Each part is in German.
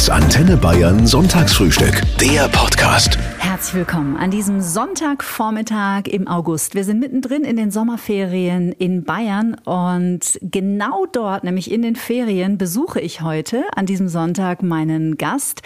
Das Antenne Bayern Sonntagsfrühstück. Der Podcast. Herzlich willkommen an diesem Sonntagvormittag im August. Wir sind mittendrin in den Sommerferien in Bayern und genau dort, nämlich in den Ferien, besuche ich heute an diesem Sonntag meinen Gast.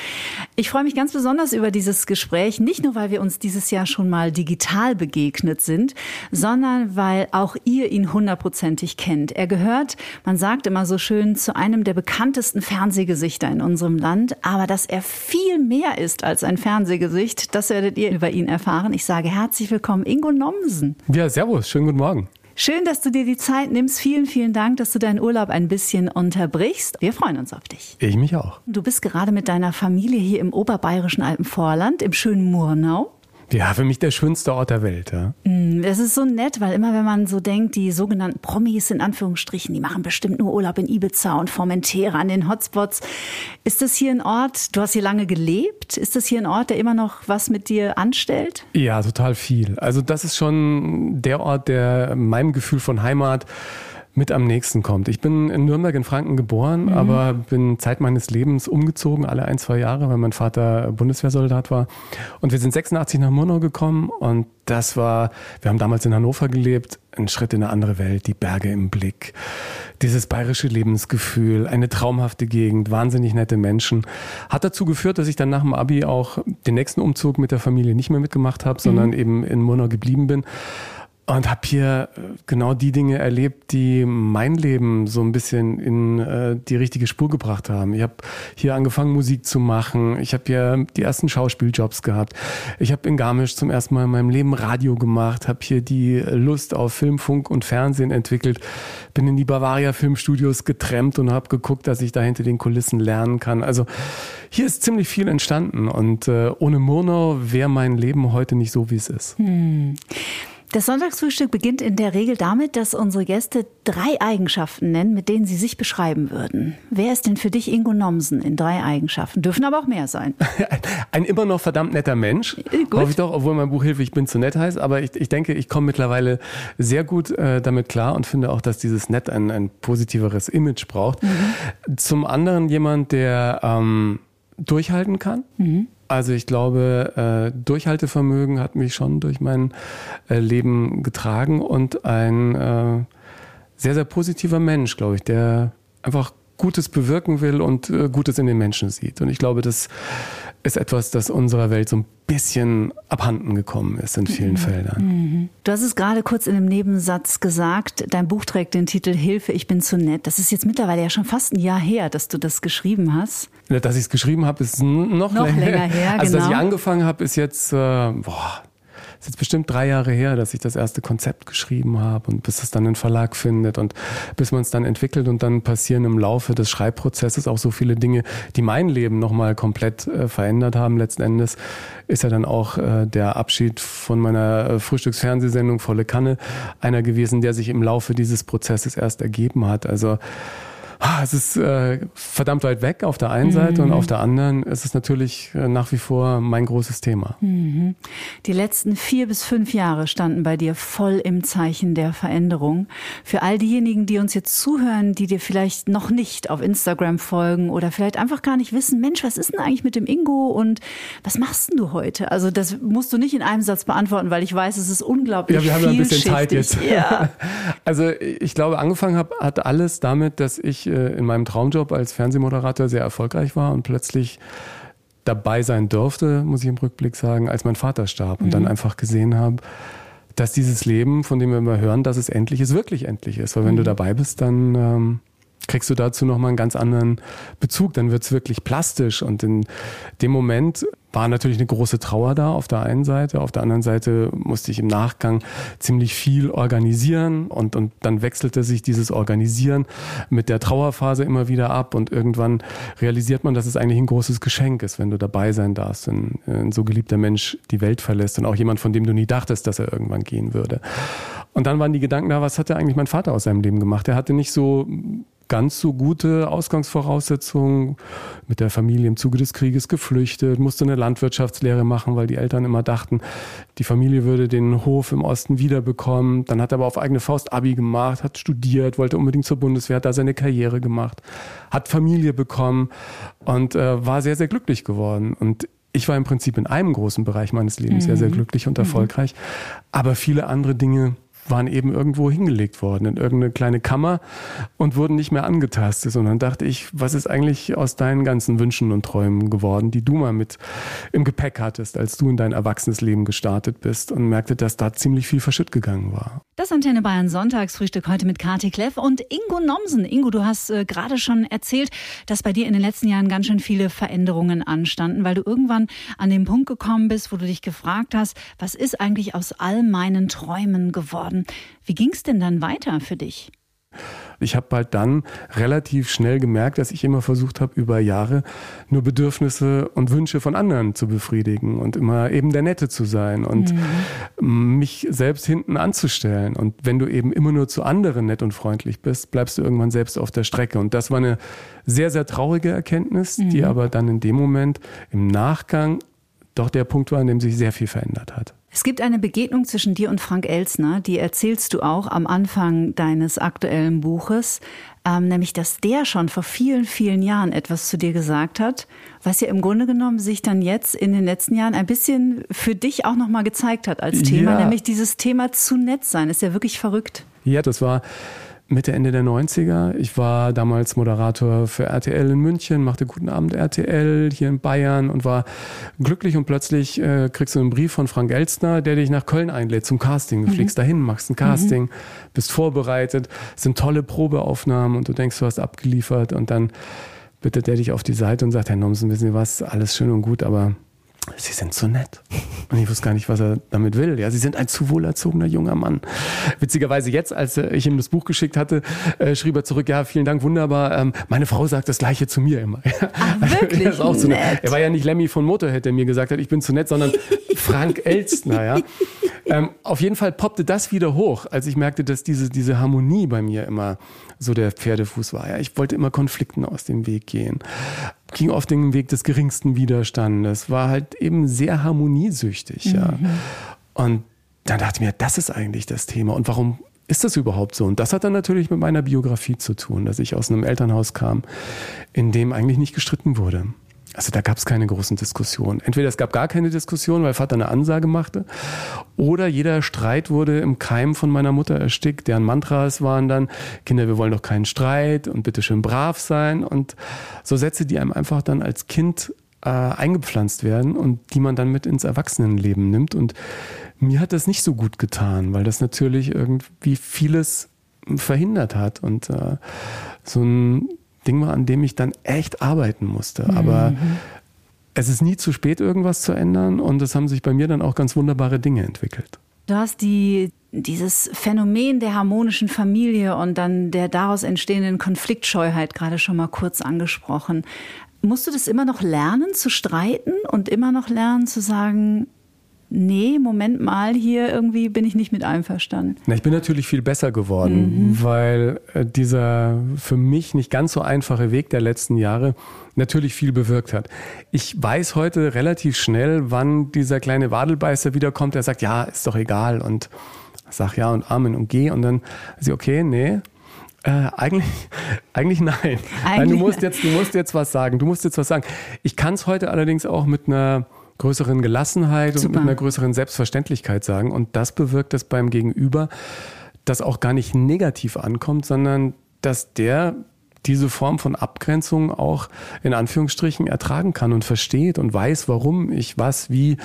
Ich freue mich ganz besonders über dieses Gespräch, nicht nur weil wir uns dieses Jahr schon mal digital begegnet sind, sondern weil auch ihr ihn hundertprozentig kennt. Er gehört, man sagt immer so schön, zu einem der bekanntesten Fernsehgesichter in unserem Land, aber dass er viel mehr ist als ein Fernsehgesicht, das werdet ihr über ihn erfahren. Ich sage herzlich willkommen, Ingo Nomsen. Ja, servus, schönen guten Morgen. Schön, dass du dir die Zeit nimmst. Vielen, vielen Dank, dass du deinen Urlaub ein bisschen unterbrichst. Wir freuen uns auf dich. Ich mich auch. Du bist gerade mit deiner Familie hier im oberbayerischen Alpenvorland, im schönen Murnau. Ja, für mich der schönste Ort der Welt. Ja. Das ist so nett, weil immer wenn man so denkt, die sogenannten Promis in Anführungsstrichen, die machen bestimmt nur Urlaub in Ibiza und Formentera an den Hotspots. Ist das hier ein Ort, du hast hier lange gelebt, ist das hier ein Ort, der immer noch was mit dir anstellt? Ja, total viel. Also das ist schon der Ort, der meinem Gefühl von Heimat mit am nächsten kommt. Ich bin in Nürnberg in Franken geboren, mhm. aber bin Zeit meines Lebens umgezogen, alle ein, zwei Jahre, weil mein Vater Bundeswehrsoldat war. Und wir sind 86 nach Murnau gekommen und das war, wir haben damals in Hannover gelebt, ein Schritt in eine andere Welt, die Berge im Blick, dieses bayerische Lebensgefühl, eine traumhafte Gegend, wahnsinnig nette Menschen. Hat dazu geführt, dass ich dann nach dem Abi auch den nächsten Umzug mit der Familie nicht mehr mitgemacht habe, sondern mhm. eben in Murnau geblieben bin und habe hier äh, genau die Dinge erlebt, die mein Leben so ein bisschen in äh, die richtige Spur gebracht haben. Ich habe hier angefangen, Musik zu machen. Ich habe hier die ersten Schauspieljobs gehabt. Ich habe in Garmisch zum ersten Mal in meinem Leben Radio gemacht, habe hier die Lust auf Film, Funk und Fernsehen entwickelt. Bin in die Bavaria Filmstudios getrennt und habe geguckt, dass ich da hinter den Kulissen lernen kann. Also hier ist ziemlich viel entstanden und äh, ohne Murnau wäre mein Leben heute nicht so, wie es ist. Hm. Das Sonntagsfrühstück beginnt in der Regel damit, dass unsere Gäste drei Eigenschaften nennen, mit denen sie sich beschreiben würden. Wer ist denn für dich Ingo Nomsen in drei Eigenschaften? Dürfen aber auch mehr sein. Ein immer noch verdammt netter Mensch. Äh, gut. Hoffe ich doch, obwohl mein Buch Hilfe, ich bin zu nett heißt. Aber ich, ich denke, ich komme mittlerweile sehr gut äh, damit klar und finde auch, dass dieses Nett ein, ein positiveres Image braucht. Mhm. Zum anderen jemand, der ähm, durchhalten kann. Mhm. Also ich glaube, äh, Durchhaltevermögen hat mich schon durch mein äh, Leben getragen und ein äh, sehr, sehr positiver Mensch, glaube ich, der einfach Gutes bewirken will und äh, Gutes in den Menschen sieht. Und ich glaube, das ist etwas, das unserer Welt so ein bisschen abhanden gekommen ist in vielen mhm. Feldern. Mhm. Du hast es gerade kurz in einem Nebensatz gesagt, dein Buch trägt den Titel Hilfe, ich bin zu nett. Das ist jetzt mittlerweile ja schon fast ein Jahr her, dass du das geschrieben hast. Dass ich es geschrieben habe, ist noch, noch länger, länger her. Also, dass ich genau. angefangen habe, ist jetzt, äh, boah, ist jetzt bestimmt drei Jahre her, dass ich das erste Konzept geschrieben habe und bis es dann einen Verlag findet und bis man es dann entwickelt und dann passieren im Laufe des Schreibprozesses auch so viele Dinge, die mein Leben nochmal komplett äh, verändert haben. Letzten Endes ist ja dann auch äh, der Abschied von meiner äh, Frühstücksfernsehsendung Volle Kanne einer gewesen, der sich im Laufe dieses Prozesses erst ergeben hat. Also Ah, es ist äh, verdammt weit weg auf der einen Seite mhm. und auf der anderen ist es natürlich äh, nach wie vor mein großes Thema. Mhm. Die letzten vier bis fünf Jahre standen bei dir voll im Zeichen der Veränderung. Für all diejenigen, die uns jetzt zuhören, die dir vielleicht noch nicht auf Instagram folgen oder vielleicht einfach gar nicht wissen, Mensch, was ist denn eigentlich mit dem Ingo und was machst denn du heute? Also das musst du nicht in einem Satz beantworten, weil ich weiß, es ist unglaublich Ja, wir haben ein bisschen Zeit jetzt. Ja. also ich glaube, angefangen hab, hat alles damit, dass ich äh, in meinem Traumjob als Fernsehmoderator sehr erfolgreich war und plötzlich dabei sein durfte, muss ich im Rückblick sagen, als mein Vater starb und mhm. dann einfach gesehen habe, dass dieses Leben, von dem wir immer hören, dass es endlich ist, wirklich endlich ist. Weil wenn mhm. du dabei bist, dann ähm, kriegst du dazu nochmal einen ganz anderen Bezug. Dann wird es wirklich plastisch. Und in dem Moment war natürlich eine große Trauer da auf der einen Seite. Auf der anderen Seite musste ich im Nachgang ziemlich viel organisieren und, und dann wechselte sich dieses Organisieren mit der Trauerphase immer wieder ab und irgendwann realisiert man, dass es eigentlich ein großes Geschenk ist, wenn du dabei sein darfst, wenn ein so geliebter Mensch die Welt verlässt und auch jemand, von dem du nie dachtest, dass er irgendwann gehen würde. Und dann waren die Gedanken da, was hat er eigentlich mein Vater aus seinem Leben gemacht? Er hatte nicht so ganz so gute Ausgangsvoraussetzungen, mit der Familie im Zuge des Krieges geflüchtet, musste eine Landwirtschaftslehre machen, weil die Eltern immer dachten, die Familie würde den Hof im Osten wiederbekommen. Dann hat er aber auf eigene Faust Abi gemacht, hat studiert, wollte unbedingt zur Bundeswehr, hat da seine Karriere gemacht, hat Familie bekommen und äh, war sehr, sehr glücklich geworden. Und ich war im Prinzip in einem großen Bereich meines Lebens mhm. sehr, sehr glücklich und mhm. erfolgreich. Aber viele andere Dinge waren eben irgendwo hingelegt worden, in irgendeine kleine Kammer und wurden nicht mehr angetastet. Und dann dachte ich, was ist eigentlich aus deinen ganzen Wünschen und Träumen geworden, die du mal mit im Gepäck hattest, als du in dein erwachsenes Leben gestartet bist und merkte, dass da ziemlich viel verschütt gegangen war. Das Antenne Bayern Sonntagsfrühstück heute mit Kati Kleff und Ingo Nomsen. Ingo, du hast äh, gerade schon erzählt, dass bei dir in den letzten Jahren ganz schön viele Veränderungen anstanden, weil du irgendwann an den Punkt gekommen bist, wo du dich gefragt hast, was ist eigentlich aus all meinen Träumen geworden? Worden. Wie ging es denn dann weiter für dich? Ich habe halt dann relativ schnell gemerkt, dass ich immer versucht habe, über Jahre nur Bedürfnisse und Wünsche von anderen zu befriedigen und immer eben der Nette zu sein und mhm. mich selbst hinten anzustellen. Und wenn du eben immer nur zu anderen nett und freundlich bist, bleibst du irgendwann selbst auf der Strecke. Und das war eine sehr, sehr traurige Erkenntnis, mhm. die aber dann in dem Moment im Nachgang doch der Punkt war, an dem sich sehr viel verändert hat. Es gibt eine Begegnung zwischen dir und Frank Elsner, die erzählst du auch am Anfang deines aktuellen Buches, ähm, nämlich dass der schon vor vielen, vielen Jahren etwas zu dir gesagt hat, was ja im Grunde genommen sich dann jetzt in den letzten Jahren ein bisschen für dich auch nochmal gezeigt hat als Thema, ja. nämlich dieses Thema zu nett sein. Ist ja wirklich verrückt. Ja, das war Mitte, Ende der 90er. Ich war damals Moderator für RTL in München, machte Guten Abend RTL hier in Bayern und war glücklich und plötzlich äh, kriegst du einen Brief von Frank Elstner, der dich nach Köln einlädt zum Casting. Du mhm. fliegst dahin, machst ein Casting, mhm. bist vorbereitet, es sind tolle Probeaufnahmen und du denkst, du hast abgeliefert und dann bittet er dich auf die Seite und sagt, Herr Nomsen, wissen Sie was, alles schön und gut, aber Sie sind so nett. Und ich wusste gar nicht, was er damit will. Ja, Sie sind ein zu wohlerzogener junger Mann. Witzigerweise jetzt, als ich ihm das Buch geschickt hatte, äh, schrieb er zurück, ja, vielen Dank, wunderbar. Ähm, meine Frau sagt das Gleiche zu mir immer. Ach, wirklich? ist auch so nett. Er war ja nicht Lemmy von Motorhead, der mir gesagt hat, ich bin zu nett, sondern Frank Elstner, ja. Ähm, auf jeden Fall poppte das wieder hoch, als ich merkte, dass diese, diese Harmonie bei mir immer so der Pferdefuß war. Ja, ich wollte immer Konflikten aus dem Weg gehen. Ging auf den Weg des geringsten Widerstandes, war halt eben sehr harmoniesüchtig. Mhm. Ja. Und dann dachte ich mir, das ist eigentlich das Thema. Und warum ist das überhaupt so? Und das hat dann natürlich mit meiner Biografie zu tun, dass ich aus einem Elternhaus kam, in dem eigentlich nicht gestritten wurde. Also da gab es keine großen Diskussionen. Entweder es gab gar keine Diskussion, weil Vater eine Ansage machte, oder jeder Streit wurde im Keim von meiner Mutter erstickt. Deren Mantras waren dann, Kinder, wir wollen doch keinen Streit und bitte schön brav sein. Und so Sätze, die einem einfach dann als Kind äh, eingepflanzt werden und die man dann mit ins Erwachsenenleben nimmt. Und mir hat das nicht so gut getan, weil das natürlich irgendwie vieles verhindert hat und äh, so ein Ding war, an dem ich dann echt arbeiten musste. Mhm. Aber es ist nie zu spät, irgendwas zu ändern und es haben sich bei mir dann auch ganz wunderbare Dinge entwickelt. Du hast die, dieses Phänomen der harmonischen Familie und dann der daraus entstehenden Konfliktscheuheit gerade schon mal kurz angesprochen. Musst du das immer noch lernen zu streiten und immer noch lernen zu sagen, nee, Moment mal, hier irgendwie bin ich nicht mit einverstanden. Na, ich bin natürlich viel besser geworden, mhm. weil äh, dieser für mich nicht ganz so einfache Weg der letzten Jahre natürlich viel bewirkt hat. Ich weiß heute relativ schnell, wann dieser kleine Wadelbeißer wiederkommt, der sagt, ja, ist doch egal und sag ja und Amen und geh und dann sie okay, nee, äh, eigentlich, eigentlich nein. Eigentlich nein. Du musst jetzt, du musst jetzt was sagen. Du musst jetzt was sagen. Ich kann es heute allerdings auch mit einer größeren Gelassenheit Super. und mit einer größeren Selbstverständlichkeit sagen. Und das bewirkt das beim Gegenüber, das auch gar nicht negativ ankommt, sondern dass der diese Form von Abgrenzung auch in Anführungsstrichen ertragen kann und versteht und weiß, warum ich was wie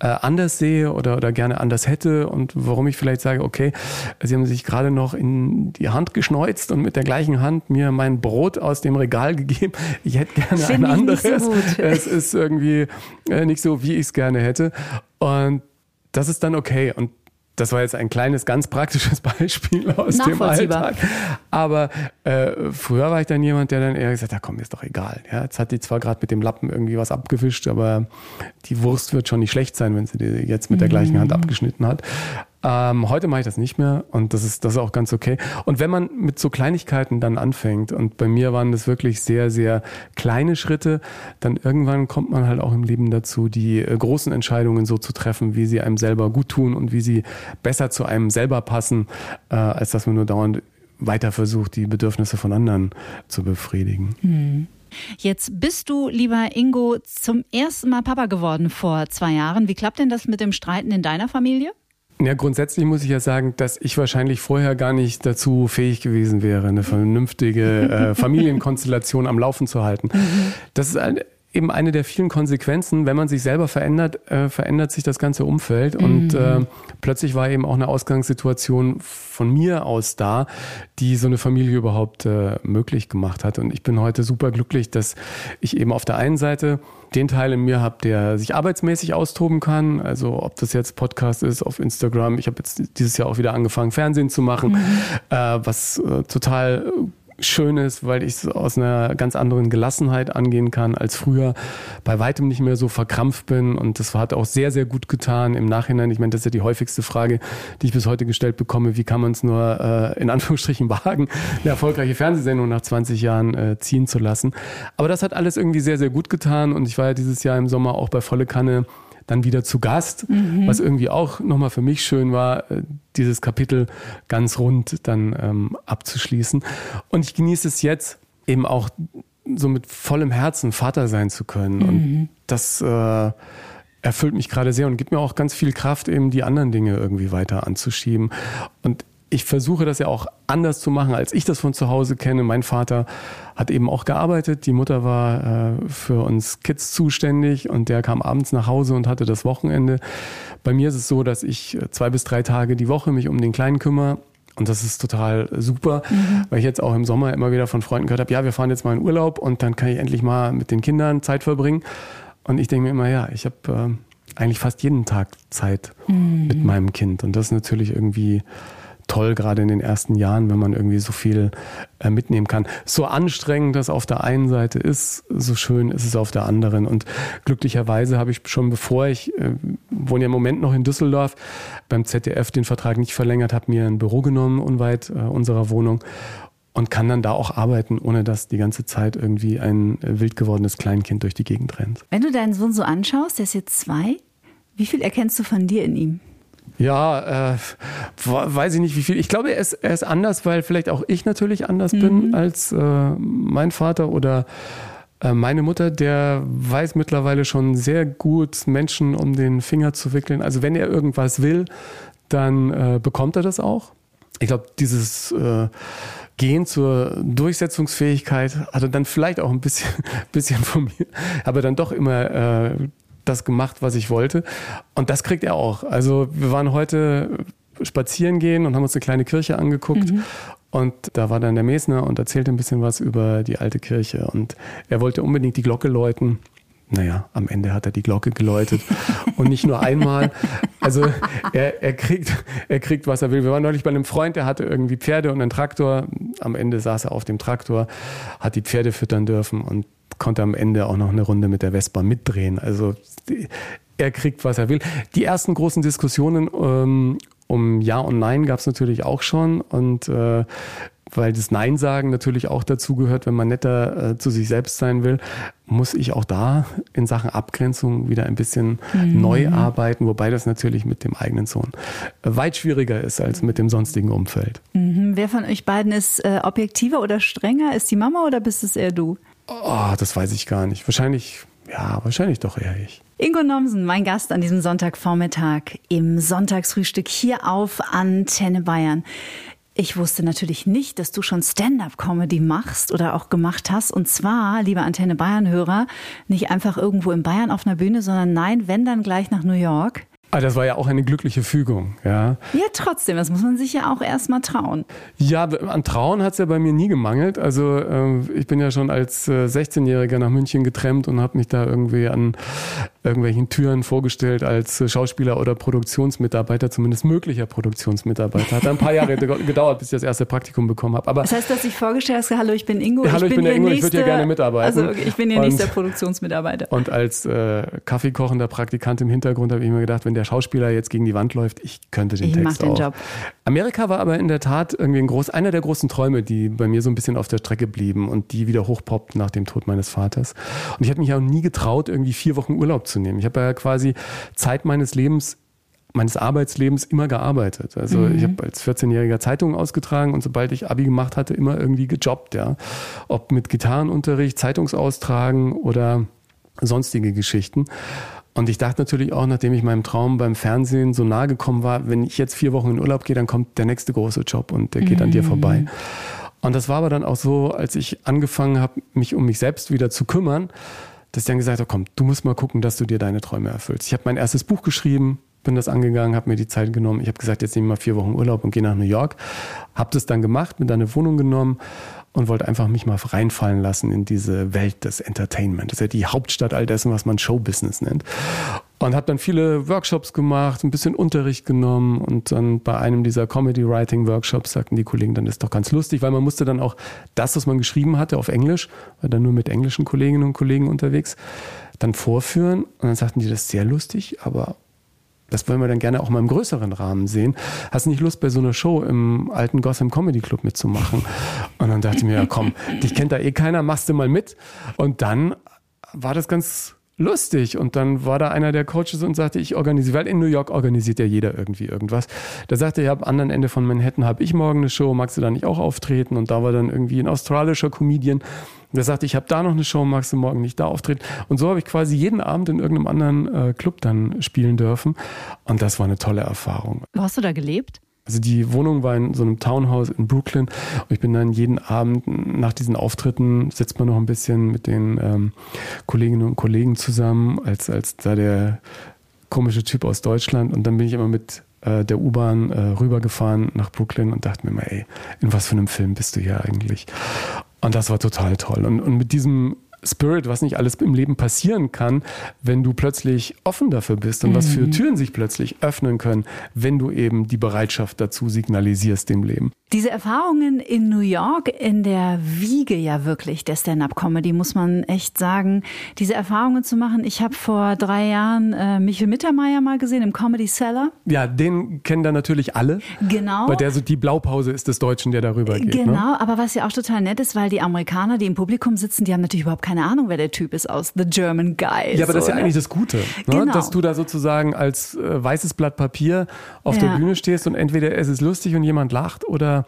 äh, anders sehe oder, oder gerne anders hätte und warum ich vielleicht sage, okay, Sie haben sich gerade noch in die Hand geschneuzt und mit der gleichen Hand mir mein Brot aus dem Regal gegeben. Ich hätte gerne Find ein anderes. So es ist irgendwie äh, nicht so, wie ich es gerne hätte. Und das ist dann okay. Und das war jetzt ein kleines, ganz praktisches Beispiel aus dem Alltag. Aber äh, früher war ich dann jemand, der dann eher gesagt hat, komm, ist doch egal. Ja, jetzt hat die zwar gerade mit dem Lappen irgendwie was abgewischt, aber die Wurst wird schon nicht schlecht sein, wenn sie die jetzt mit der gleichen Hand mhm. abgeschnitten hat. Ähm, heute mache ich das nicht mehr und das ist, das ist auch ganz okay. Und wenn man mit so Kleinigkeiten dann anfängt, und bei mir waren das wirklich sehr, sehr kleine Schritte, dann irgendwann kommt man halt auch im Leben dazu, die äh, großen Entscheidungen so zu treffen, wie sie einem selber gut tun und wie sie besser zu einem selber passen, äh, als dass man nur dauernd weiter versucht, die Bedürfnisse von anderen zu befriedigen. Hm. Jetzt bist du, lieber Ingo, zum ersten Mal Papa geworden vor zwei Jahren. Wie klappt denn das mit dem Streiten in deiner Familie? Ja, grundsätzlich muss ich ja sagen, dass ich wahrscheinlich vorher gar nicht dazu fähig gewesen wäre, eine vernünftige äh, Familienkonstellation am Laufen zu halten. Das ist ein, eben eine der vielen Konsequenzen, wenn man sich selber verändert, äh, verändert sich das ganze Umfeld. Mhm. Und äh, plötzlich war eben auch eine Ausgangssituation von mir aus da, die so eine Familie überhaupt äh, möglich gemacht hat. Und ich bin heute super glücklich, dass ich eben auf der einen Seite den Teil in mir habe, der sich arbeitsmäßig austoben kann. Also ob das jetzt Podcast ist auf Instagram. Ich habe jetzt dieses Jahr auch wieder angefangen, Fernsehen zu machen, mhm. äh, was äh, total schön ist, weil ich es aus einer ganz anderen Gelassenheit angehen kann als früher. Bei weitem nicht mehr so verkrampft bin und das hat auch sehr, sehr gut getan im Nachhinein. Ich meine, das ist ja die häufigste Frage, die ich bis heute gestellt bekomme. Wie kann man es nur äh, in Anführungsstrichen wagen, eine erfolgreiche Fernsehsendung nach 20 Jahren äh, ziehen zu lassen? Aber das hat alles irgendwie sehr, sehr gut getan und ich war ja dieses Jahr im Sommer auch bei Volle Kanne dann wieder zu Gast, mhm. was irgendwie auch nochmal für mich schön war, äh, dieses Kapitel ganz rund dann ähm, abzuschließen. Und ich genieße es jetzt eben auch so mit vollem Herzen Vater sein zu können. Mhm. Und das äh, erfüllt mich gerade sehr und gibt mir auch ganz viel Kraft, eben die anderen Dinge irgendwie weiter anzuschieben. Und ich versuche das ja auch anders zu machen, als ich das von zu Hause kenne. Mein Vater hat eben auch gearbeitet. Die Mutter war äh, für uns Kids zuständig und der kam abends nach Hause und hatte das Wochenende. Bei mir ist es so, dass ich äh, zwei bis drei Tage die Woche mich um den Kleinen kümmere. Und das ist total super, mhm. weil ich jetzt auch im Sommer immer wieder von Freunden gehört habe, ja, wir fahren jetzt mal in Urlaub und dann kann ich endlich mal mit den Kindern Zeit verbringen. Und ich denke mir immer, ja, ich habe äh, eigentlich fast jeden Tag Zeit mhm. mit meinem Kind. Und das ist natürlich irgendwie toll, gerade in den ersten Jahren, wenn man irgendwie so viel äh, mitnehmen kann. So anstrengend das auf der einen Seite ist, so schön ist es auf der anderen. Und glücklicherweise habe ich schon bevor ich, äh, wohne ja im Moment noch in Düsseldorf, beim ZDF den Vertrag nicht verlängert, habe mir ein Büro genommen unweit äh, unserer Wohnung und kann dann da auch arbeiten, ohne dass die ganze Zeit irgendwie ein äh, wild gewordenes Kleinkind durch die Gegend rennt. Wenn du deinen Sohn so anschaust, der ist jetzt zwei, wie viel erkennst du von dir in ihm? Ja, äh, weiß ich nicht wie viel. Ich glaube, er ist, er ist anders, weil vielleicht auch ich natürlich anders mhm. bin als äh, mein Vater oder äh, meine Mutter. Der weiß mittlerweile schon sehr gut, Menschen um den Finger zu wickeln. Also wenn er irgendwas will, dann äh, bekommt er das auch. Ich glaube, dieses äh, Gehen zur Durchsetzungsfähigkeit hatte dann vielleicht auch ein bisschen, bisschen von mir, aber dann doch immer äh, das gemacht, was ich wollte. Und das kriegt er auch. Also wir waren heute spazieren gehen und haben uns eine kleine Kirche angeguckt. Mhm. Und da war dann der Mesner und erzählte ein bisschen was über die alte Kirche. Und er wollte unbedingt die Glocke läuten. Naja, am Ende hat er die Glocke geläutet und nicht nur einmal. Also er, er, kriegt, er kriegt, was er will. Wir waren neulich bei einem Freund, der hatte irgendwie Pferde und einen Traktor. Am Ende saß er auf dem Traktor, hat die Pferde füttern dürfen und konnte am Ende auch noch eine Runde mit der Vespa mitdrehen. Also er kriegt, was er will. Die ersten großen Diskussionen ähm, um Ja und Nein gab es natürlich auch schon. Und äh, weil das Nein sagen natürlich auch dazu gehört, wenn man netter äh, zu sich selbst sein will, muss ich auch da in Sachen Abgrenzung wieder ein bisschen mhm. neu arbeiten, wobei das natürlich mit dem eigenen Sohn weit schwieriger ist als mit dem sonstigen Umfeld. Mhm. Wer von euch beiden ist äh, objektiver oder strenger? Ist die Mama oder bist es eher du? Oh, das weiß ich gar nicht. Wahrscheinlich, ja, wahrscheinlich doch eher ich. Ingo Nomsen, mein Gast an diesem Sonntagvormittag im Sonntagsfrühstück hier auf Antenne Bayern. Ich wusste natürlich nicht, dass du schon Stand-up-Comedy machst oder auch gemacht hast. Und zwar, liebe Antenne Bayern-Hörer, nicht einfach irgendwo in Bayern auf einer Bühne, sondern nein, wenn dann gleich nach New York. Ah, das war ja auch eine glückliche Fügung, ja. Ja, trotzdem, das muss man sich ja auch erstmal trauen. Ja, an Trauen hat es ja bei mir nie gemangelt. Also äh, ich bin ja schon als äh, 16-Jähriger nach München getrennt und habe mich da irgendwie an irgendwelchen Türen vorgestellt als Schauspieler oder Produktionsmitarbeiter, zumindest möglicher Produktionsmitarbeiter. Hat ein paar Jahre gedauert, bis ich das erste Praktikum bekommen habe. Aber das heißt, dass ich vorgestellt habe, hallo, ich bin Ingo, ja, hallo, ich, bin, der Ingo, nächste, ich würde hier gerne mitarbeiten. Also ich bin hier nächster Produktionsmitarbeiter. Und als äh, Kaffeekochender Praktikant im Hintergrund habe ich mir gedacht, wenn der Schauspieler jetzt gegen die Wand läuft, ich könnte den ich Text mach den auch. Job. Amerika war aber in der Tat irgendwie ein groß, einer der großen Träume, die bei mir so ein bisschen auf der Strecke blieben und die wieder hochpoppt nach dem Tod meines Vaters. Und ich habe mich auch nie getraut, irgendwie vier Wochen Urlaub zu nehmen. Ich habe ja quasi Zeit meines Lebens meines Arbeitslebens immer gearbeitet. Also mhm. ich habe als 14-jähriger Zeitungen ausgetragen und sobald ich Abi gemacht hatte, immer irgendwie gejobbt, ja. Ob mit Gitarrenunterricht, Zeitungsaustragen oder sonstige Geschichten. Und ich dachte natürlich auch, nachdem ich meinem Traum beim Fernsehen so nahe gekommen war, wenn ich jetzt vier Wochen in Urlaub gehe, dann kommt der nächste große Job und der geht mhm. an dir vorbei. Und das war aber dann auch so, als ich angefangen habe, mich um mich selbst wieder zu kümmern, dass ich dann gesagt habe, komm, du musst mal gucken, dass du dir deine Träume erfüllst. Ich habe mein erstes Buch geschrieben, bin das angegangen, habe mir die Zeit genommen. Ich habe gesagt, jetzt nehme ich mal vier Wochen Urlaub und gehe nach New York. Habe das dann gemacht, mir eine Wohnung genommen und wollte einfach mich mal reinfallen lassen in diese Welt des Entertainment. Das ist ja die Hauptstadt all dessen, was man Showbusiness nennt. Und habe dann viele Workshops gemacht, ein bisschen Unterricht genommen und dann bei einem dieser Comedy Writing Workshops sagten die Kollegen, dann ist doch ganz lustig, weil man musste dann auch das, was man geschrieben hatte auf Englisch, war dann nur mit englischen Kolleginnen und Kollegen unterwegs, dann vorführen. Und dann sagten die, das ist sehr lustig, aber das wollen wir dann gerne auch mal im größeren Rahmen sehen. Hast du nicht Lust, bei so einer Show im alten Gotham Comedy Club mitzumachen? Und dann dachte ich mir, ja komm, dich kennt da eh keiner, machst du mal mit. Und dann war das ganz lustig. Und dann war da einer der Coaches und sagte, ich organisiere, weil in New York organisiert ja jeder irgendwie irgendwas. Da sagte er, ja, am anderen Ende von Manhattan habe ich morgen eine Show, magst du da nicht auch auftreten? Und da war dann irgendwie ein australischer Comedian. Der sagte, ich habe da noch eine Show, magst du morgen nicht da auftreten? Und so habe ich quasi jeden Abend in irgendeinem anderen äh, Club dann spielen dürfen. Und das war eine tolle Erfahrung. Wo hast du da gelebt? Also die Wohnung war in so einem Townhouse in Brooklyn und ich bin dann jeden Abend nach diesen Auftritten sitzt man noch ein bisschen mit den ähm, Kolleginnen und Kollegen zusammen, als, als da der komische Typ aus Deutschland und dann bin ich immer mit äh, der U-Bahn äh, rübergefahren nach Brooklyn und dachte mir mal, ey, in was für einem Film bist du hier eigentlich? Und das war total toll. Und, und mit diesem Spirit, was nicht alles im Leben passieren kann, wenn du plötzlich offen dafür bist und mhm. was für mhm. Türen sich plötzlich öffnen können, wenn du eben die Bereitschaft dazu signalisierst dem Leben. Diese Erfahrungen in New York, in der Wiege ja wirklich der Stand-up-Comedy, muss man echt sagen, diese Erfahrungen zu machen. Ich habe vor drei Jahren äh, Michel Mittermeier mal gesehen im Comedy Cellar. Ja, den kennen da natürlich alle. Genau. Weil der so die Blaupause ist des Deutschen, der darüber geht. Ne? Genau, ne? aber was ja auch total nett ist, weil die Amerikaner, die im Publikum sitzen, die haben natürlich überhaupt keine Ahnung, wer der Typ ist aus The German Guy. Ja, aber so, das ist ja ne? eigentlich das Gute, ne? genau. dass du da sozusagen als äh, weißes Blatt Papier auf ja. der Bühne stehst und entweder es ist lustig und jemand lacht oder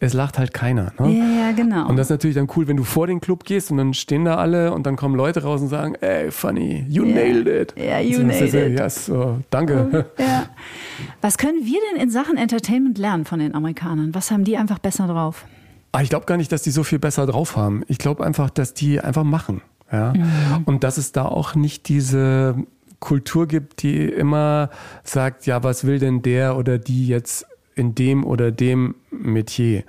es lacht halt keiner. Ne? Ja, ja, genau. Und das ist natürlich dann cool, wenn du vor den Club gehst und dann stehen da alle und dann kommen Leute raus und sagen, ey, funny, you yeah. nailed it. Ja, yeah, you nailed it. Yes, so, danke. Ja. Was können wir denn in Sachen Entertainment lernen von den Amerikanern? Was haben die einfach besser drauf? Ah, ich glaube gar nicht, dass die so viel besser drauf haben. Ich glaube einfach, dass die einfach machen. Ja? Mhm. Und dass es da auch nicht diese Kultur gibt, die immer sagt, ja, was will denn der oder die jetzt in dem oder dem Metier,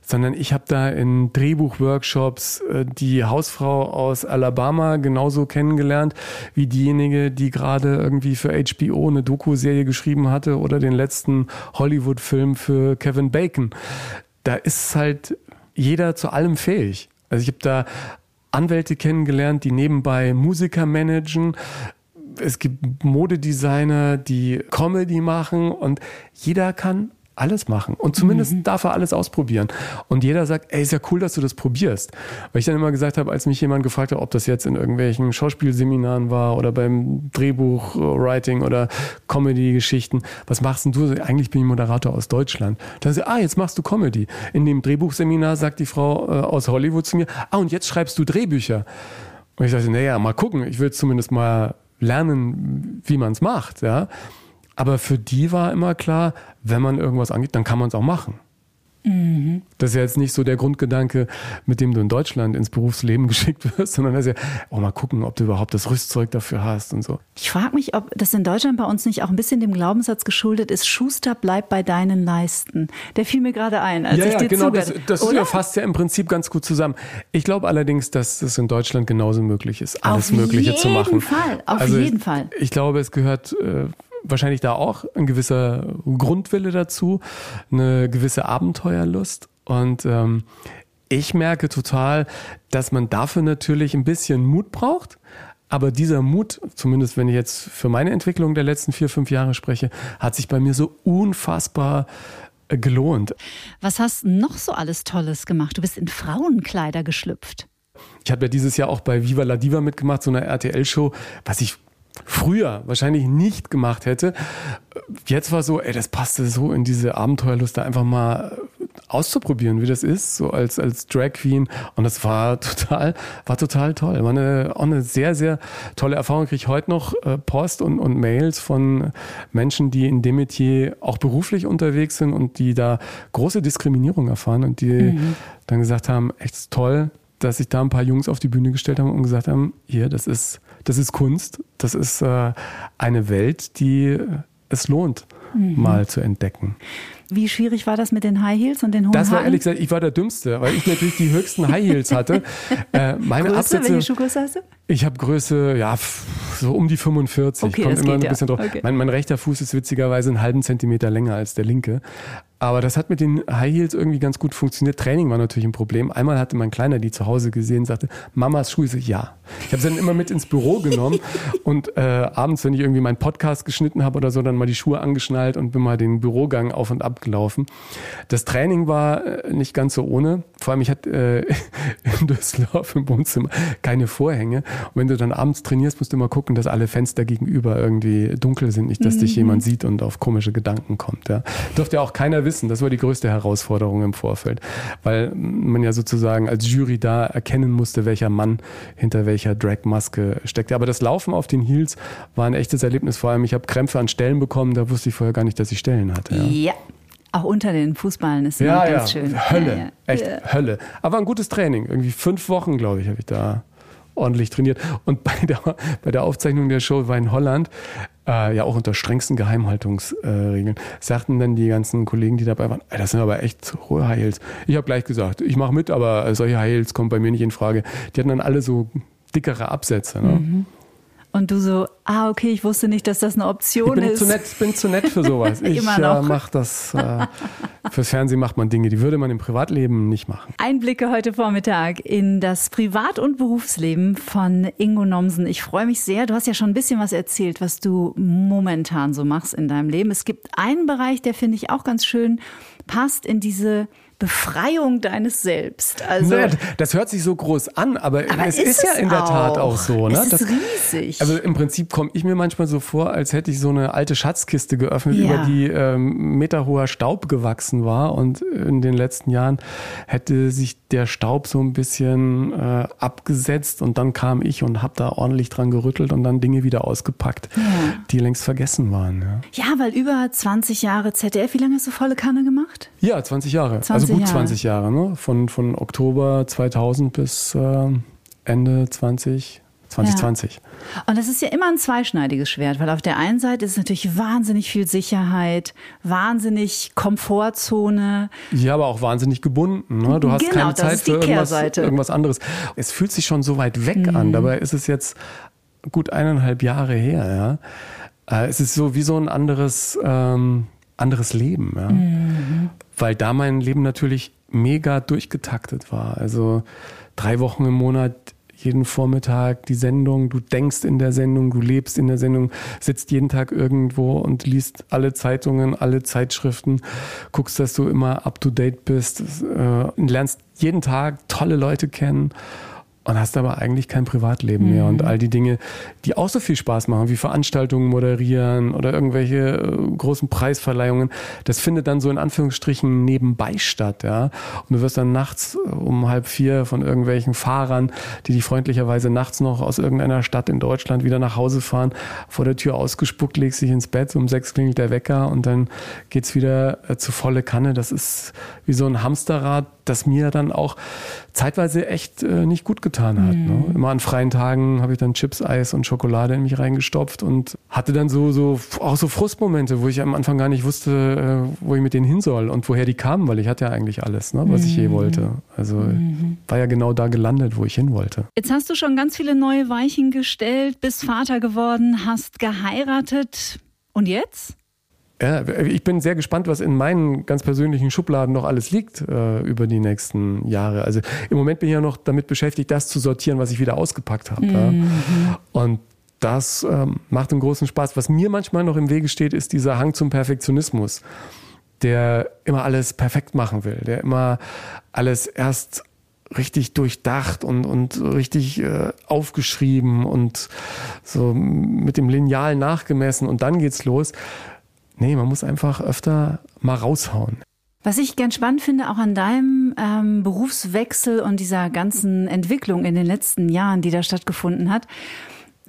sondern ich habe da in Drehbuchworkshops äh, die Hausfrau aus Alabama genauso kennengelernt wie diejenige, die gerade irgendwie für HBO eine Doku-Serie geschrieben hatte oder den letzten Hollywood-Film für Kevin Bacon. Da ist halt jeder zu allem fähig. Also ich habe da Anwälte kennengelernt, die nebenbei Musiker managen, es gibt Modedesigner, die Comedy machen und jeder kann alles machen. Und zumindest mhm. darf er alles ausprobieren. Und jeder sagt, ey, ist ja cool, dass du das probierst. Weil ich dann immer gesagt habe, als mich jemand gefragt hat, ob das jetzt in irgendwelchen Schauspielseminaren war oder beim Drehbuchwriting oder Comedy-Geschichten, was machst denn du? Eigentlich bin ich Moderator aus Deutschland. Dann sagt ah, jetzt machst du Comedy. In dem Drehbuchseminar sagt die Frau äh, aus Hollywood zu mir, ah, und jetzt schreibst du Drehbücher. Und ich sagte, naja, mal gucken. Ich will zumindest mal lernen, wie man es macht, ja. Aber für die war immer klar, wenn man irgendwas angeht, dann kann man es auch machen. Mhm. Das ist ja jetzt nicht so der Grundgedanke, mit dem du in Deutschland ins Berufsleben geschickt wirst, sondern das ist ja, oh, mal gucken, ob du überhaupt das Rüstzeug dafür hast und so. Ich frage mich, ob das in Deutschland bei uns nicht auch ein bisschen dem Glaubenssatz geschuldet ist, Schuster, bleib bei deinen Leisten. Der fiel mir gerade ein, als ja, ich ja, dir genau, zugehört das, das fasst ja im Prinzip ganz gut zusammen. Ich glaube allerdings, dass es in Deutschland genauso möglich ist, alles Auf Mögliche zu machen. Fall, auf also jeden ich, Fall. Ich glaube, es gehört äh, wahrscheinlich da auch ein gewisser Grundwille dazu, eine gewisse Abenteuerlust. Und ähm, ich merke total, dass man dafür natürlich ein bisschen Mut braucht. Aber dieser Mut, zumindest wenn ich jetzt für meine Entwicklung der letzten vier, fünf Jahre spreche, hat sich bei mir so unfassbar äh, gelohnt. Was hast du noch so alles Tolles gemacht? Du bist in Frauenkleider geschlüpft. Ich habe ja dieses Jahr auch bei Viva la Diva mitgemacht, so einer RTL-Show, was ich früher wahrscheinlich nicht gemacht hätte. Jetzt war so, ey, das passte so in diese Abenteuerlust, da einfach mal auszuprobieren, wie das ist, so als, als Drag Queen. Und das war total, war total toll. War eine, auch eine sehr, sehr tolle Erfahrung. Kriege ich heute noch äh, Post und, und Mails von Menschen, die in dem Metier auch beruflich unterwegs sind und die da große Diskriminierung erfahren und die mhm. dann gesagt haben, echt toll, dass sich da ein paar Jungs auf die Bühne gestellt haben und gesagt haben, hier, das ist, das ist Kunst, das ist äh, eine Welt, die es lohnt, mhm. mal zu entdecken. Wie schwierig war das mit den High Heels und den hohen Das war ehrlich gesagt, ich war der Dümmste, weil ich natürlich die höchsten High Heels hatte. Äh, meine Größe, Absätze, welche Schuhgröße hast du? Ich habe Größe, ja, so um die 45. Okay, Kommt immer ein bisschen ja. drauf. Okay. Mein, mein rechter Fuß ist witzigerweise einen halben Zentimeter länger als der linke. Aber das hat mit den High Heels irgendwie ganz gut funktioniert. Training war natürlich ein Problem. Einmal hatte mein Kleiner die zu Hause gesehen und sagte, Mamas Schuhe. So, ja. Ich habe sie dann immer mit ins Büro genommen und äh, abends, wenn ich irgendwie meinen Podcast geschnitten habe oder so, dann mal die Schuhe angeschnallt und bin mal den Bürogang auf und ab gelaufen. Das Training war äh, nicht ganz so ohne. Vor allem, ich hatte äh, in Düsseldorf im Wohnzimmer keine Vorhänge. Und wenn du dann abends trainierst, musst du immer gucken, dass alle Fenster gegenüber irgendwie dunkel sind, nicht, dass mhm. dich jemand sieht und auf komische Gedanken kommt. Ja. Dürfte ja auch keiner wissen. Das war die größte Herausforderung im Vorfeld, weil man ja sozusagen als Jury da erkennen musste, welcher Mann hinter welcher Dragmaske steckt. Aber das Laufen auf den Heels war ein echtes Erlebnis. Vor allem, ich habe Krämpfe an Stellen bekommen, da wusste ich vorher gar nicht, dass ich Stellen hatte. Ja. ja. Auch unter den Fußballen ist ja, ganz ja. schön. Hölle, ja, echt Hölle. Aber ein gutes Training. Irgendwie fünf Wochen, glaube ich, habe ich da ordentlich trainiert. Und bei der, bei der Aufzeichnung der Show war in Holland, äh, ja auch unter strengsten Geheimhaltungsregeln, äh, sagten dann die ganzen Kollegen, die dabei waren, das sind aber echt hohe High Heels. Ich habe gleich gesagt, ich mache mit, aber solche High Heels kommen bei mir nicht in Frage. Die hatten dann alle so dickere Absätze. Ne? Mhm. Und du so, ah, okay, ich wusste nicht, dass das eine Option ich bin ist. Zu nett, bin zu nett für sowas. Ich. Äh, mache das. Äh, fürs Fernsehen macht man Dinge, die würde man im Privatleben nicht machen. Einblicke heute Vormittag in das Privat- und Berufsleben von Ingo Nomsen. Ich freue mich sehr. Du hast ja schon ein bisschen was erzählt, was du momentan so machst in deinem Leben. Es gibt einen Bereich, der finde ich auch ganz schön passt in diese Befreiung deines Selbst. Also, naja, das hört sich so groß an, aber, aber es ist, ist, ja in der Tat auch so. Ne? Ist das, riesig. Also im Prinzip komme ich mir manchmal so vor, als hätte ich so eine alte Schatzkiste geöffnet, Ja. über die ähm, meterhoher Staub gewachsen war und in den letzten Jahren hätte sich der Staub so ein bisschen äh, abgesetzt und dann kam ich und habe da ordentlich dran gerüttelt und dann Dinge wieder ausgepackt, die längst vergessen waren. Ja. ja, weil über 20 Jahre ZDF, wie lange hast du volle Kanne gemacht? Ja, 20 Jahre. 20 also gut Jahre. 20 Jahre, ne? Von, von Oktober 2000 bis äh, Ende 20, 2020. Und das ist ja immer ein zweischneidiges Schwert, weil auf der einen Seite ist es natürlich wahnsinnig viel Sicherheit, wahnsinnig Komfortzone. Ja, aber auch wahnsinnig gebunden. Ne? Du hast Genau, keine Zeit für irgendwas, irgendwas anderes. Es fühlt sich schon so weit weg Mhm. an. Dabei ist es jetzt gut eineinhalb Jahre her. Ja? Äh, Es ist so wie so ein anderes, ähm, anderes Leben. Ja? Mhm. Weil da mein Leben natürlich mega durchgetaktet war. Also drei Wochen im Monat jeden Vormittag die Sendung, du denkst in der Sendung, du lebst in der Sendung, sitzt jeden Tag irgendwo und liest alle Zeitungen, alle Zeitschriften, guckst, dass du immer up to date bist, äh, lernst jeden Tag tolle Leute kennen und hast aber eigentlich kein Privatleben mhm. mehr. Und all die Dinge, die auch so viel Spaß machen, wie Veranstaltungen moderieren oder irgendwelche äh, großen Preisverleihungen, das findet dann so in Anführungsstrichen nebenbei statt. Ja? Und du wirst dann nachts äh, um halb vier von irgendwelchen Fahrern, die dich freundlicherweise nachts noch aus irgendeiner Stadt in Deutschland wieder nach Hause fahren, vor der Tür ausgespuckt, legst dich ins Bett, um sechs klingelt der Wecker und dann geht's wieder äh, zu volle Kanne. Das ist wie so ein Hamsterrad, das mir dann auch zeitweise echt äh, nicht gut getan hat. Mhm. Ne? Immer an freien Tagen habe ich dann Chips, Eis und Schokolade in mich reingestopft und hatte dann so, so auch so Frustmomente, wo ich am Anfang gar nicht wusste, äh, wo ich mit denen hin soll und woher die kamen, weil ich hatte ja eigentlich alles, ne, was mhm. ich je mhm. wollte. Also mhm. war ja genau da gelandet, wo ich hin wollte. Jetzt hast du schon ganz viele neue Weichen gestellt, bist Vater geworden, hast geheiratet. Und jetzt? Ja, ich bin sehr gespannt, was in meinen ganz persönlichen Schubladen noch alles liegt äh, über die nächsten Jahre. Also im Moment bin ich ja noch damit beschäftigt, das zu sortieren, was ich wieder ausgepackt habe. Mhm. Ja. Und das ähm, macht einen großen Spaß. Was mir manchmal noch im Wege steht, ist dieser Hang zum Perfektionismus, der immer alles perfekt machen will, der immer alles erst richtig durchdacht und, und richtig äh, aufgeschrieben und so mit dem Lineal nachgemessen und dann geht's los. Nee, man muss einfach öfter mal raushauen. Was ich ganz spannend finde, auch an deinem ähm, Berufswechsel und dieser ganzen Entwicklung in den letzten Jahren, die da stattgefunden hat,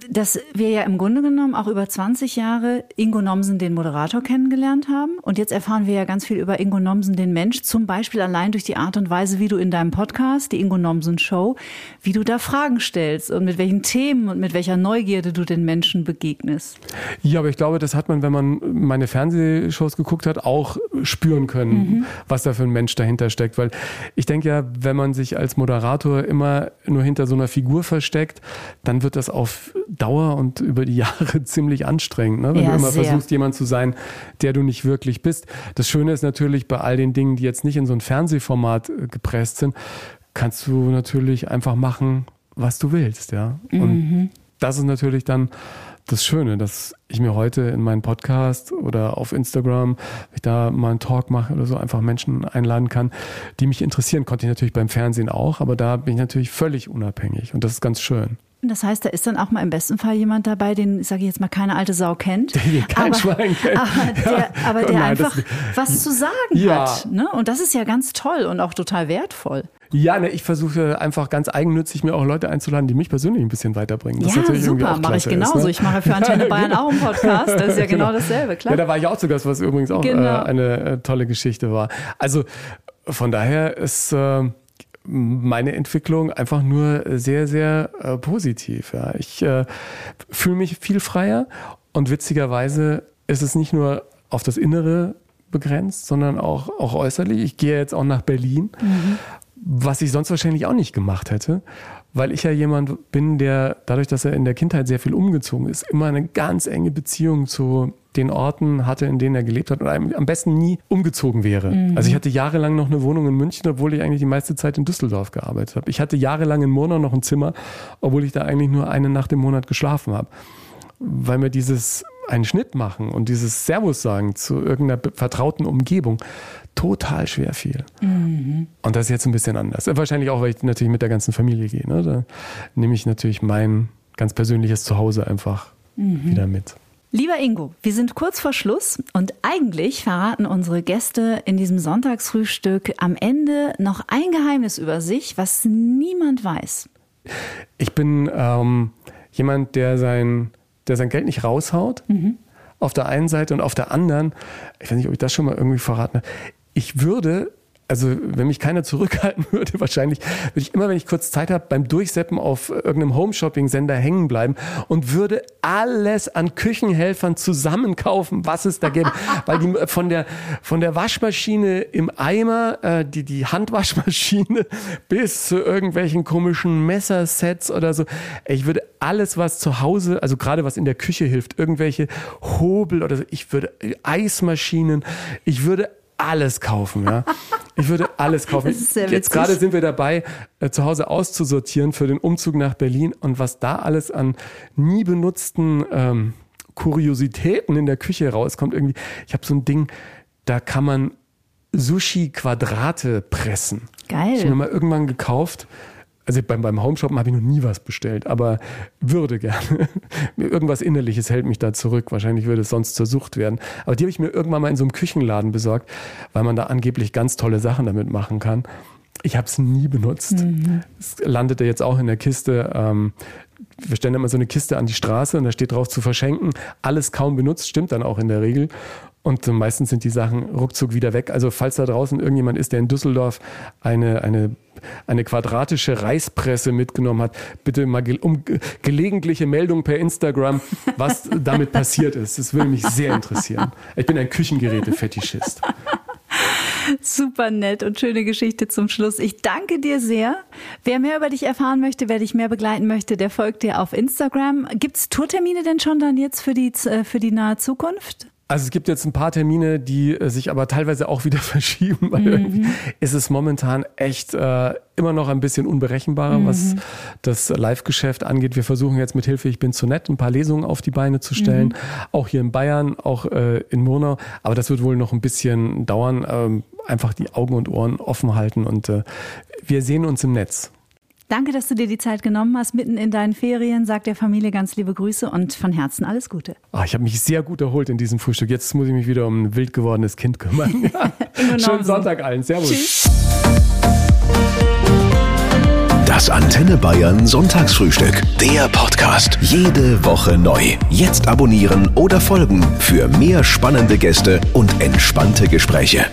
dass wir ja im Grunde genommen auch über 20 Jahre Ingo Nomsen, den Moderator, kennengelernt haben. Und jetzt erfahren wir ja ganz viel über Ingo Nomsen, den Mensch, zum Beispiel allein durch die Art und Weise, wie du in deinem Podcast, die Ingo Nomsen Show, wie du da Fragen stellst und mit welchen Themen und mit welcher Neugierde du den Menschen begegnest. Ja, aber ich glaube, das hat man, wenn man meine Fernsehshows geguckt hat, auch spüren können, mhm. was da für ein Mensch dahinter steckt. Weil ich denke ja, wenn man sich als Moderator immer nur hinter so einer Figur versteckt, dann wird das auf Dauer und über die Jahre ziemlich anstrengend, ne? wenn ja, du immer sehr. versuchst, jemand zu sein, der du nicht wirklich bist. Das Schöne ist natürlich bei all den Dingen, die jetzt nicht in so ein Fernsehformat äh, gepresst sind, kannst du natürlich einfach machen, was du willst, ja. Und mhm. das ist natürlich dann das Schöne, dass ich mir heute in meinen Podcast oder auf Instagram, wenn ich da mal einen Talk mache oder so, einfach Menschen einladen kann, die mich interessieren. Konnte ich natürlich beim Fernsehen auch, aber da bin ich natürlich völlig unabhängig und das ist ganz schön. Das heißt, da ist dann auch mal im besten Fall jemand dabei, den, sage ich jetzt mal, keine alte Sau kennt. Den kein aber, Schwein kennt. Aber der, ja. aber der Nein, einfach das, was zu sagen ja. hat. Ne? Und das ist ja ganz toll und auch total wertvoll. Ja, ne, ich versuche einfach ganz eigennützig mir auch Leute einzuladen, die mich persönlich ein bisschen weiterbringen. Das ja, super, mache ich genauso. Ist, ne? Ich mache für Antenne Bayern auch einen Podcast. Das ist ja genau, genau dasselbe, klar. Ja, da war ich auch zu Gast, was übrigens auch genau. äh, eine äh, tolle Geschichte war. Also von daher ist äh, meine Entwicklung einfach nur sehr, sehr äh, positiv. Ja. Ich äh, fühle mich viel freier und witzigerweise ist es nicht nur auf das Innere begrenzt, sondern auch, auch äußerlich. Ich gehe jetzt auch nach Berlin, mhm. was ich sonst wahrscheinlich auch nicht gemacht hätte weil ich ja jemand bin, der dadurch, dass er in der Kindheit sehr viel umgezogen ist, immer eine ganz enge Beziehung zu den Orten hatte, in denen er gelebt hat und am besten nie umgezogen wäre. Mhm. Also ich hatte jahrelang noch eine Wohnung in München, obwohl ich eigentlich die meiste Zeit in Düsseldorf gearbeitet habe. Ich hatte jahrelang in Murnau noch ein Zimmer, obwohl ich da eigentlich nur eine Nacht im Monat geschlafen habe. Weil mir dieses einen Schnitt machen und dieses Servus sagen zu irgendeiner vertrauten Umgebung total schwer fiel. Mhm. Und das ist jetzt ein bisschen anders. Wahrscheinlich auch, weil ich natürlich mit der ganzen Familie gehe. Ne? Da nehme ich natürlich mein ganz persönliches Zuhause einfach mhm. wieder mit. Lieber Ingo, wir sind kurz vor Schluss und eigentlich verraten unsere Gäste in diesem Sonntagsfrühstück am Ende noch ein Geheimnis über sich, was niemand weiß. Ich bin ähm, jemand, der sein der sein Geld nicht raushaut. Mhm. Auf der einen Seite und auf der anderen, ich weiß nicht, ob ich das schon mal irgendwie verraten habe, ich würde also wenn mich keiner zurückhalten würde, wahrscheinlich würde ich immer, wenn ich kurz Zeit habe, beim Durchseppen auf irgendeinem Home-Shopping-Sender hängen bleiben und würde alles an Küchenhelfern zusammenkaufen, was es da gäbe. Weil die von der, von der Waschmaschine im Eimer, äh, die, die Handwaschmaschine bis zu irgendwelchen komischen Messersets oder so. Ich würde alles, was zu Hause, also gerade was in der Küche hilft, irgendwelche Hobel oder so, ich würde Eismaschinen, ich würde alles kaufen, ja. Ich würde alles kaufen. Jetzt gerade sind wir dabei, äh, zu Hause auszusortieren für den Umzug nach Berlin und was da alles an nie benutzten ähm, Kuriositäten in der Küche rauskommt. Irgendwie, ich habe so ein Ding, da kann man Sushi-Quadrate pressen. Geil. Ich habe mir mal irgendwann gekauft. Also beim, beim Homeshoppen habe ich noch nie was bestellt, aber würde gerne. Irgendwas Innerliches hält mich da zurück. Wahrscheinlich würde es sonst zur Sucht werden. Aber die habe ich mir irgendwann mal in so einem Küchenladen besorgt, weil man da angeblich ganz tolle Sachen damit machen kann. Ich habe es nie benutzt. Mhm. Es landete jetzt auch in der Kiste. Ähm, wir stellen immer so eine Kiste an die Straße und da steht drauf zu verschenken. Alles kaum benutzt, stimmt dann auch in der Regel. Und meistens sind die Sachen ruckzuck wieder weg. Also falls da draußen irgendjemand ist, der in Düsseldorf eine, eine, eine quadratische Reispresse mitgenommen hat, bitte mal ge um gelegentliche Meldung per Instagram, was damit passiert ist. Das würde mich sehr interessieren. Ich bin ein Küchengeräte-Fetischist. Super nett und schöne Geschichte zum Schluss. Ich danke dir sehr. Wer mehr über dich erfahren möchte, wer dich mehr begleiten möchte, der folgt dir auf Instagram. Gibt es Tourtermine denn schon dann jetzt für die, für die nahe Zukunft? Also es gibt jetzt ein paar Termine, die äh, sich aber teilweise auch wieder verschieben, weil mhm. ist es momentan echt äh, immer noch ein bisschen unberechenbarer, mhm. was das Live-Geschäft angeht. Wir versuchen jetzt mit Hilfe Ich bin zu nett ein paar Lesungen auf die Beine zu stellen, mhm. auch hier in Bayern, auch äh, in Murnau. Aber das wird wohl noch ein bisschen dauern. Ähm, einfach die Augen und Ohren offen halten und äh, wir sehen uns im Netz. Danke, dass du dir die Zeit genommen hast, mitten in deinen Ferien. Sag der Familie ganz liebe Grüße und von Herzen alles Gute. Oh, ich habe mich sehr gut erholt in diesem Frühstück. Jetzt muss ich mich wieder um ein wild gewordenes Kind kümmern. Schönen Sonntag allen. Servus. Tschüss. Das Antenne Bayern Sonntagsfrühstück. Der Podcast. Jede Woche neu. Jetzt abonnieren oder folgen für mehr spannende Gäste und entspannte Gespräche.